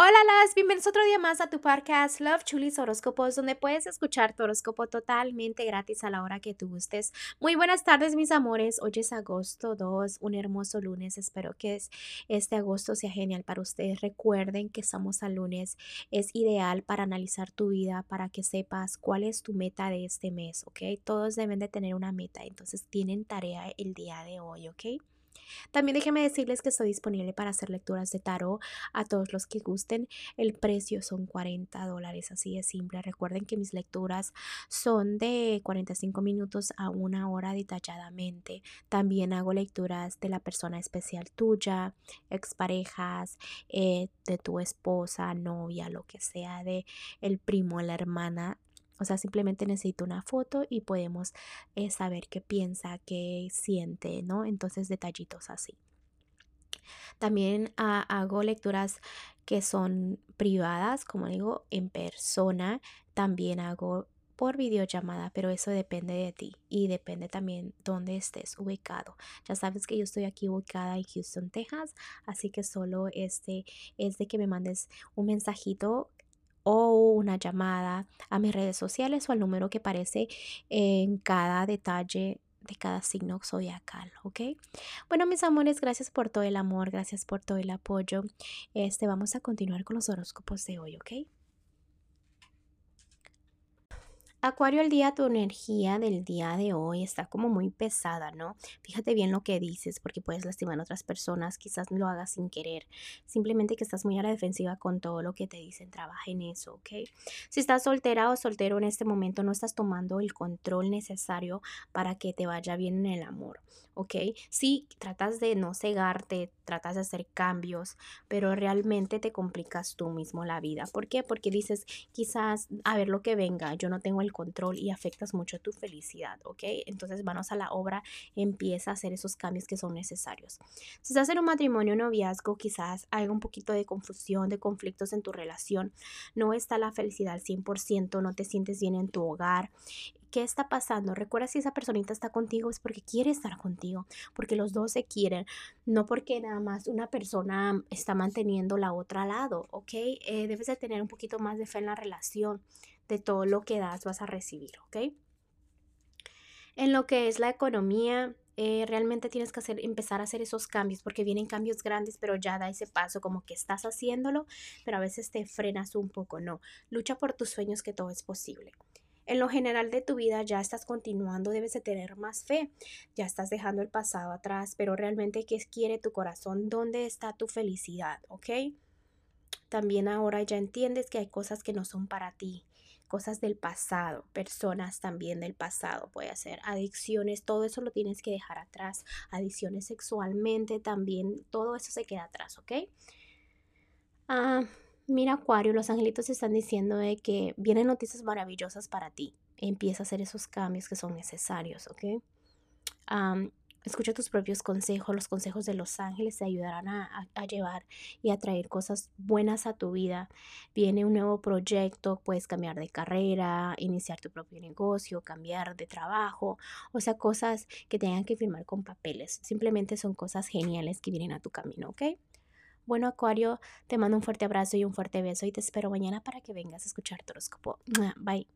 Hola, las bienvenidos otro día más a tu podcast Love Chulis Horóscopos, donde puedes escuchar tu horóscopo totalmente gratis a la hora que tú gustes. Muy buenas tardes, mis amores. Hoy es agosto 2, un hermoso lunes. Espero que este agosto sea genial para ustedes. Recuerden que estamos al lunes. Es ideal para analizar tu vida, para que sepas cuál es tu meta de este mes, ¿ok? Todos deben de tener una meta, entonces tienen tarea el día de hoy, ¿ok? También déjenme decirles que estoy disponible para hacer lecturas de tarot a todos los que gusten. El precio son 40 dólares, así de simple. Recuerden que mis lecturas son de 45 minutos a una hora detalladamente. También hago lecturas de la persona especial tuya, exparejas, eh, de tu esposa, novia, lo que sea, de el primo, la hermana o sea, simplemente necesito una foto y podemos eh, saber qué piensa, qué siente, ¿no? Entonces, detallitos así. También hago lecturas que son privadas, como digo, en persona. También hago por videollamada, pero eso depende de ti y depende también dónde estés ubicado. Ya sabes que yo estoy aquí ubicada en Houston, Texas, así que solo este es de que me mandes un mensajito o una llamada a mis redes sociales o al número que aparece en cada detalle de cada signo zodiacal, ¿ok? Bueno, mis amores, gracias por todo el amor, gracias por todo el apoyo. Este, vamos a continuar con los horóscopos de hoy, ¿ok? Acuario, el día, tu energía del día de hoy está como muy pesada, ¿no? Fíjate bien lo que dices porque puedes lastimar a otras personas, quizás lo hagas sin querer. Simplemente que estás muy a la defensiva con todo lo que te dicen, trabaja en eso, ¿ok? Si estás soltera o soltero en este momento, no estás tomando el control necesario para que te vaya bien en el amor, ¿ok? Sí, tratas de no cegarte, tratas de hacer cambios, pero realmente te complicas tú mismo la vida. ¿Por qué? Porque dices, quizás, a ver lo que venga, yo no tengo el control y afectas mucho tu felicidad, ¿ok? Entonces, manos a la obra, empieza a hacer esos cambios que son necesarios. Si estás en un matrimonio noviazgo, quizás hay un poquito de confusión, de conflictos en tu relación, no está la felicidad al 100%, no te sientes bien en tu hogar, ¿Qué está pasando? Recuerda si esa personita está contigo es porque quiere estar contigo, porque los dos se quieren, no porque nada más una persona está manteniendo la otra lado, ¿ok? Eh, debes de tener un poquito más de fe en la relación, de todo lo que das vas a recibir, ¿ok? En lo que es la economía, eh, realmente tienes que hacer, empezar a hacer esos cambios porque vienen cambios grandes, pero ya da ese paso como que estás haciéndolo, pero a veces te frenas un poco, no. Lucha por tus sueños que todo es posible. En lo general de tu vida ya estás continuando, debes de tener más fe, ya estás dejando el pasado atrás, pero realmente qué quiere tu corazón, dónde está tu felicidad, ¿ok? También ahora ya entiendes que hay cosas que no son para ti, cosas del pasado, personas también del pasado, puede ser adicciones, todo eso lo tienes que dejar atrás, adicciones sexualmente también, todo eso se queda atrás, ¿ok? Ah, mira Acuario, los angelitos están diciendo de que vienen noticias maravillosas para ti, empieza a hacer esos cambios que son necesarios, ¿ok? Escucha tus propios consejos, los consejos de los ángeles te ayudarán a, llevar y a traer cosas buenas a tu vida. Viene un nuevo proyecto, puedes cambiar de carrera, iniciar tu propio negocio, cambiar de trabajo, o sea, cosas que tengan que firmar con papeles. Simplemente son cosas geniales que vienen a tu camino, ¿ok? Bueno, Acuario, te mando un fuerte abrazo y un fuerte beso y te espero mañana para que vengas a escuchar tu horóscopo. Bye.